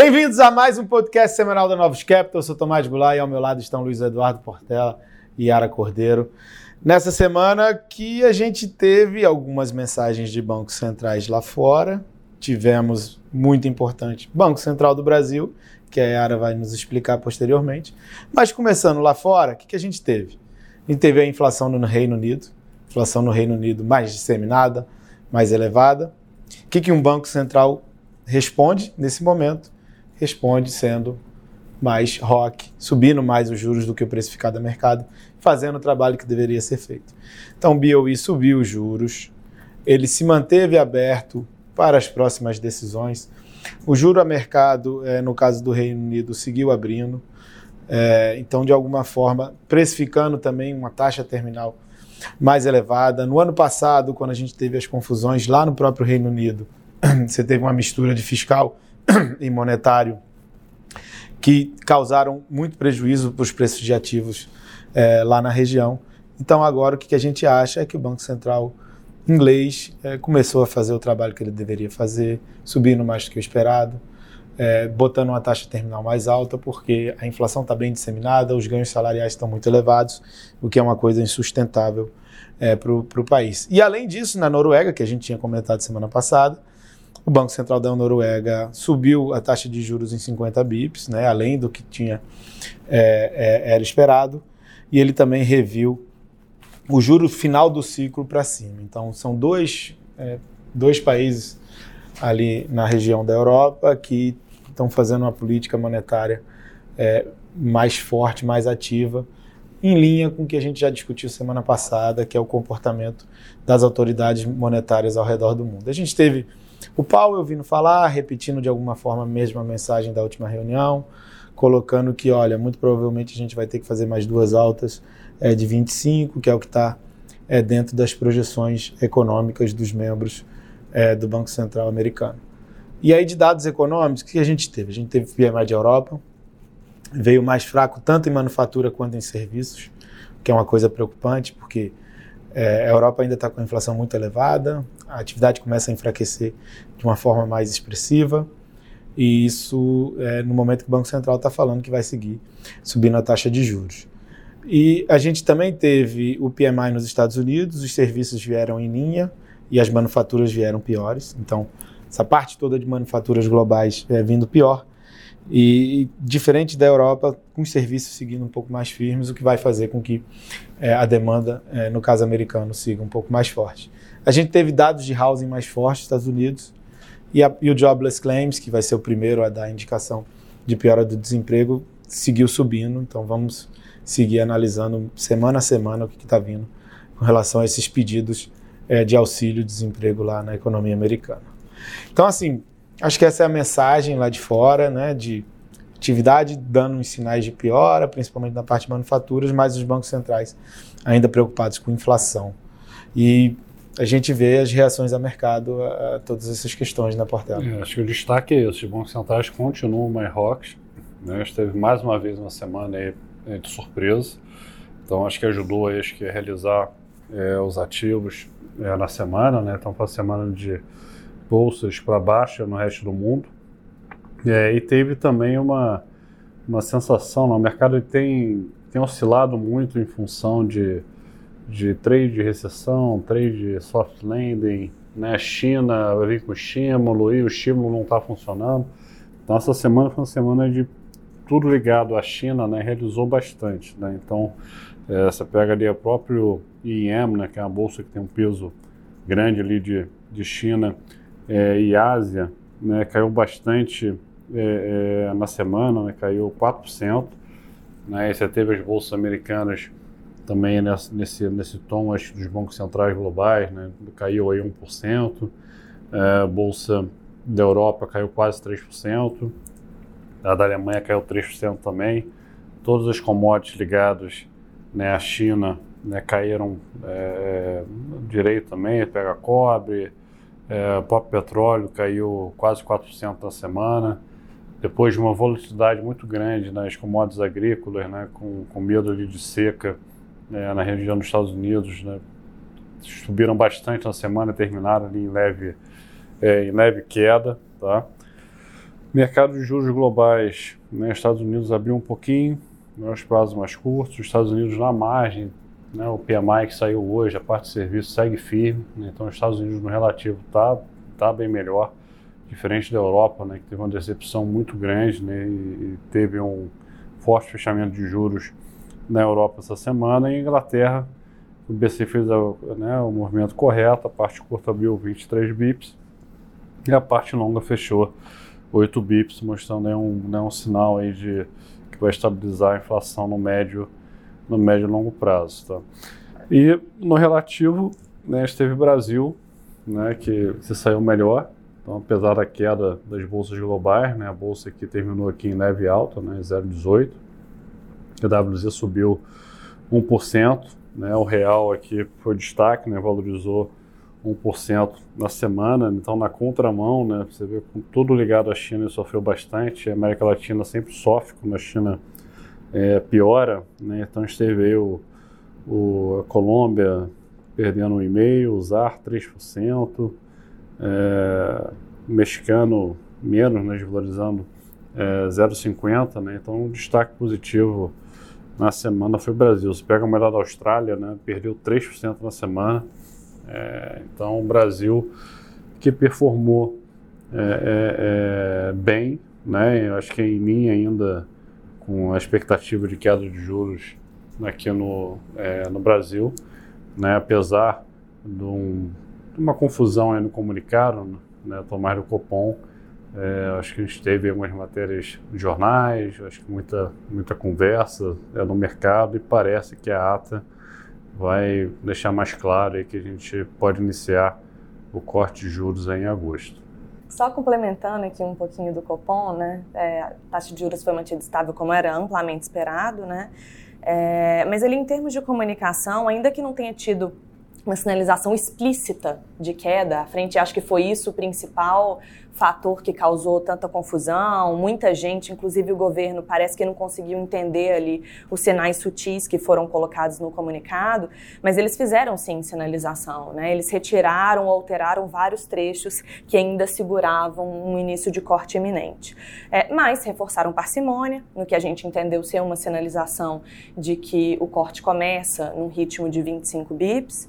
Bem-vindos a mais um podcast semanal da Novos Capital. Eu sou Tomás Goulart e ao meu lado estão Luiz Eduardo Portela e Yara Cordeiro. Nessa semana que a gente teve algumas mensagens de bancos centrais lá fora, tivemos muito importante Banco Central do Brasil, que a Yara vai nos explicar posteriormente. Mas começando lá fora, o que, a gente teve? A gente teve a inflação no Reino Unido, inflação no Reino Unido mais disseminada, mais elevada. O que um banco central responde nesse momento? Responde sendo mais rock, subindo mais os juros do que o precificado a mercado, fazendo o trabalho que deveria ser feito. Então, o BOE subiu os juros, ele se manteve aberto para as próximas decisões. O juro a mercado, é, no caso do Reino Unido, seguiu abrindo. É, então, de alguma forma, precificando também uma taxa terminal mais elevada. No ano passado, quando a gente teve as confusões lá no próprio Reino Unido, você teve uma mistura de fiscal e monetário que causaram muito prejuízo para os preços de ativos é, lá na região. Então, agora o que a gente acha é que o Banco Central inglês é, começou a fazer o trabalho que ele deveria fazer, subindo mais do que o esperado, é, botando uma taxa terminal mais alta, porque a inflação está bem disseminada, os ganhos salariais estão muito elevados, o que é uma coisa insustentável é, para o país. E além disso, na Noruega, que a gente tinha comentado semana passada, o Banco Central da Noruega subiu a taxa de juros em 50 bips, né, além do que tinha é, é, era esperado, e ele também reviu o juro final do ciclo para cima. Então, são dois, é, dois países ali na região da Europa que estão fazendo uma política monetária é, mais forte, mais ativa, em linha com o que a gente já discutiu semana passada, que é o comportamento das autoridades monetárias ao redor do mundo. A gente teve o Powell vindo falar, repetindo de alguma forma a mesma mensagem da última reunião, colocando que, olha, muito provavelmente a gente vai ter que fazer mais duas altas é, de 25, que é o que está é, dentro das projeções econômicas dos membros é, do Banco Central americano. E aí, de dados econômicos, o que a gente teve? A gente teve PMI de Europa, veio mais fraco tanto em manufatura quanto em serviços, que é uma coisa preocupante, porque é, a Europa ainda está com a inflação muito elevada, a atividade começa a enfraquecer de uma forma mais expressiva, e isso é no momento que o Banco Central está falando que vai seguir subindo a taxa de juros. E a gente também teve o PMI nos Estados Unidos, os serviços vieram em linha e as manufaturas vieram piores. Então, essa parte toda de manufaturas globais é vindo pior. E, diferente da Europa, com os serviços seguindo um pouco mais firmes, o que vai fazer com que é, a demanda, é, no caso americano, siga um pouco mais forte. A gente teve dados de housing mais fortes nos Estados Unidos e, a, e o Jobless Claims, que vai ser o primeiro a dar indicação de piora do desemprego, seguiu subindo. Então vamos seguir analisando semana a semana o que está vindo com relação a esses pedidos é, de auxílio-desemprego lá na economia americana. Então, assim, acho que essa é a mensagem lá de fora, né, de atividade dando uns sinais de piora, principalmente na parte de manufaturas, mas os bancos centrais ainda preocupados com inflação. E a gente vê as reações a mercado a, a todas essas questões na Portela. É, acho que o destaque é esse, os bancos centrais continuam mais rocks, né, esteve mais uma vez uma semana aí é, de surpresa. Então acho que ajudou acho que a realizar é, os ativos é, na semana, né? Então foi uma semana de bolsas para baixa no resto do mundo. É, e teve também uma, uma sensação, né? o mercado tem, tem oscilado muito em função de, de trade de recessão, trade de soft landing, né? China vir com estímulo e o estímulo não está funcionando. Então essa semana foi uma semana de tudo ligado à China, né, realizou bastante. Né? Então, é, você pega ali o próprio IEM, né, que é uma bolsa que tem um peso grande ali de, de China é, e Ásia, né, caiu bastante é, é na semana, né, caiu 4%. Né, você teve as bolsas americanas também nesse, nesse, nesse tom acho, dos bancos centrais globais, né, caiu aí 1%. É, a bolsa da Europa caiu quase 3%. A da Alemanha caiu 3% também. Todos os commodities ligados né, à China né, caíram é, direito também. Pega cobre, é, pop petróleo caiu quase 4% na semana. Depois de uma volatilidade muito grande nas commodities agrícolas, né, com, com medo ali de seca né, na região dos Estados Unidos, né, subiram bastante na semana, terminaram ali em leve, é, em leve queda, tá? Mercado de juros globais, né, Estados Unidos abriu um pouquinho, né, os prazos mais curtos, os Estados Unidos na margem, né, o PMI que saiu hoje, a parte de serviço segue firme, né, então os Estados Unidos no relativo está tá bem melhor, diferente da Europa, né, que teve uma decepção muito grande né, e, teve um forte fechamento de juros na Europa essa semana, e a Inglaterra, o BC fez né, o movimento correto, a parte curta abriu 23 bips e a parte longa fechou 8 bips, mostrando um, né, um sinal aí de que vai estabilizar a inflação no médio, no médio e longo prazo. Tá? E no relativo, né, esteve Brasil, né, que se saiu melhor, então, apesar da queda das bolsas globais, né, a bolsa aqui terminou aqui em leve alta, né, 0,18, a WZ subiu 1%, né, o real aqui foi destaque, né, valorizou 1% na semana, então na contramão, né, você vê com tudo ligado à China sofreu bastante, a América Latina sempre sofre quando a China é, piora, né, então esteve aí o, o, a Colômbia perdendo 1,5%, o ZAR 3%, é, o mexicano menos, né, desvalorizando é, 0,50%, né, então um destaque positivo na semana foi o Brasil. Você pega a moeda da Austrália, né, perdeu 3% na semana, é, então, o Brasil que performou é, é, é, bem, né? Eu acho que em linha ainda com a expectativa de queda de juros aqui no, é, no Brasil, né? Apesar de, um, de uma confusão no comunicado, né? Tomar do Copom, é, acho que a gente teve algumas matérias de jornais, acho que muita, muita conversa é, no mercado e parece que a ata vai deixar mais claro que a gente pode iniciar o corte de juros em agosto. Só complementando aqui um pouquinho do Copom, né? É, a taxa de juros foi mantida estável como era amplamente esperado, né? É, mas ele, em termos de comunicação, ainda que não tenha tido uma sinalização explícita de queda, a frente acho que foi isso o principal fator que causou tanta confusão. Muita gente, inclusive o governo, parece que não conseguiu entender ali os sinais sutis que foram colocados no comunicado, mas eles fizeram sim sinalização, né? Eles retiraram ou alteraram vários trechos que ainda seguravam um início de corte iminente. É, mas reforçaram parcimônia, no que a gente entendeu ser uma sinalização de que o corte começa num ritmo de 25 bips.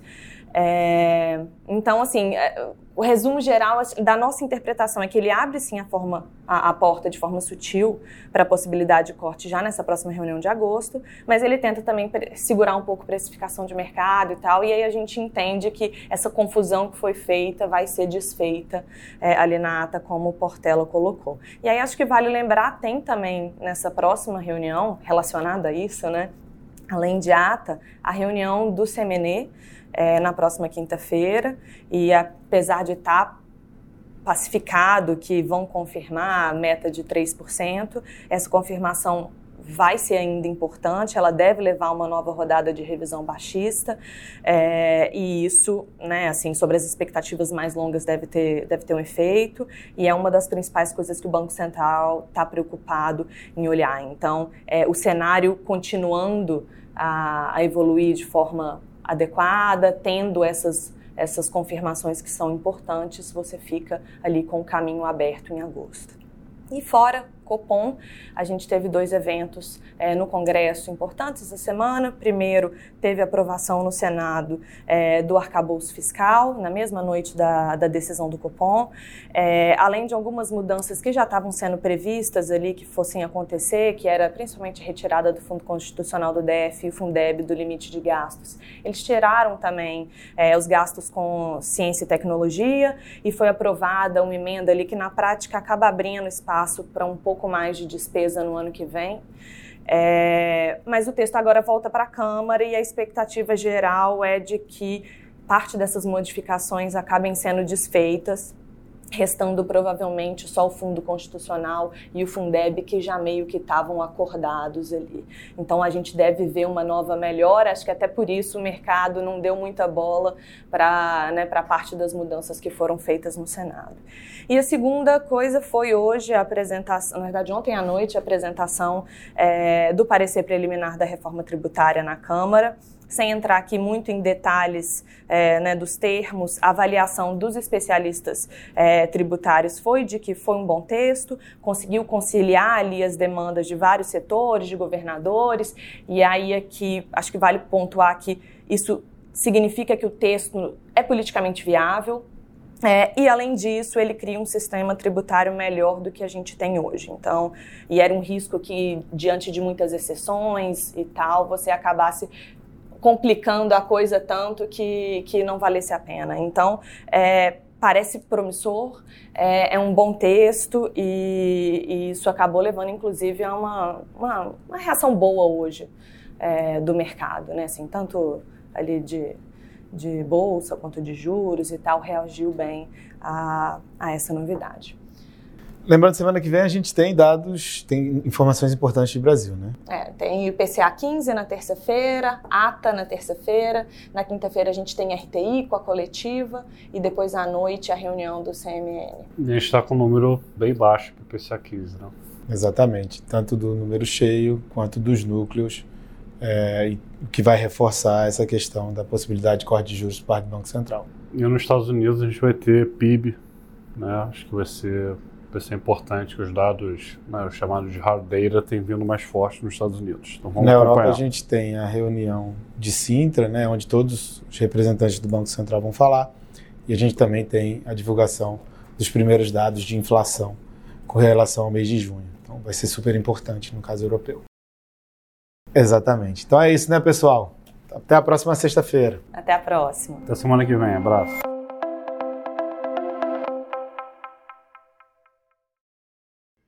É, então, assim, é, o resumo geral da nossa interpretação é que ele abre sim a, forma, a, a porta de forma sutil para a possibilidade de corte já nessa próxima reunião de agosto, mas ele tenta também segurar um pouco a precificação de mercado e tal, e aí a gente entende que essa confusão que foi feita vai ser desfeita é, ali na ata, como o Portela colocou. E aí acho que vale lembrar, tem também nessa próxima reunião, relacionada a isso, né, além de ata, a reunião do CMNE, é, na próxima quinta-feira. E apesar de estar tá pacificado que vão confirmar a meta de 3%, essa confirmação vai ser ainda importante, ela deve levar uma nova rodada de revisão baixista, é, e isso, né, assim, sobre as expectativas mais longas deve ter, deve ter um efeito, e é uma das principais coisas que o Banco Central está preocupado em olhar. Então, é, o cenário continuando a, a evoluir de forma adequada, tendo essas, essas confirmações que são importantes, você fica ali com o caminho aberto em agosto. E fora Copom. A gente teve dois eventos é, no Congresso importantes essa semana. Primeiro, teve aprovação no Senado é, do arcabouço fiscal, na mesma noite da, da decisão do Copom, é, além de algumas mudanças que já estavam sendo previstas ali que fossem acontecer, que era principalmente retirada do Fundo Constitucional do DF e o Fundeb do limite de gastos. Eles tiraram também é, os gastos com ciência e tecnologia e foi aprovada uma emenda ali que na prática acaba abrindo espaço para um pouco pouco mais de despesa no ano que vem. É, mas o texto agora volta para a Câmara e a expectativa geral é de que parte dessas modificações acabem sendo desfeitas restando provavelmente só o Fundo Constitucional e o Fundeb que já meio que estavam acordados ali. Então a gente deve ver uma nova melhora, acho que até por isso o mercado não deu muita bola para né, a parte das mudanças que foram feitas no Senado. E a segunda coisa foi hoje a apresentação, na verdade ontem à noite, a apresentação é, do parecer preliminar da reforma tributária na Câmara. Sem entrar aqui muito em detalhes é, né, dos termos, a avaliação dos especialistas é, tributários foi de que foi um bom texto, conseguiu conciliar ali as demandas de vários setores, de governadores, e aí aqui acho que vale pontuar que isso significa que o texto é politicamente viável, é, e além disso, ele cria um sistema tributário melhor do que a gente tem hoje. Então, e era um risco que, diante de muitas exceções e tal, você acabasse complicando a coisa tanto que, que não valesse a pena. Então, é, parece promissor, é, é, um bom texto e, e, isso acabou levando, inclusive, a uma, uma, uma reação boa hoje é, do mercado, né? Assim, tanto ali de de bolsa quanto de juros e tal reagiu bem a, a essa novidade. Lembrando, semana que vem a gente tem dados, tem informações importantes do Brasil, né? É, tem IPCA 15 na terça-feira, ATA na terça-feira, na quinta-feira a gente tem RTI com a coletiva e depois à noite a reunião do CMN. E a gente está com um número bem baixo para o IPCA 15, né? Exatamente, tanto do número cheio quanto dos núcleos é, o que vai reforçar essa questão da possibilidade de corte de juros por parte do Banco Central. E nos Estados Unidos a gente vai ter PIB, né? acho que vai ser, vai ser importante que os dados, né, os chamados de hard data, tenham vindo mais forte nos Estados Unidos. Então, Na Europa a gente tem a reunião de Sintra, né, onde todos os representantes do Banco Central vão falar, e a gente também tem a divulgação dos primeiros dados de inflação com relação ao mês de junho. Então vai ser super importante no caso europeu. Exatamente. Então é isso, né, pessoal? Até a próxima sexta-feira. Até a próxima. Até semana que vem. Abraço.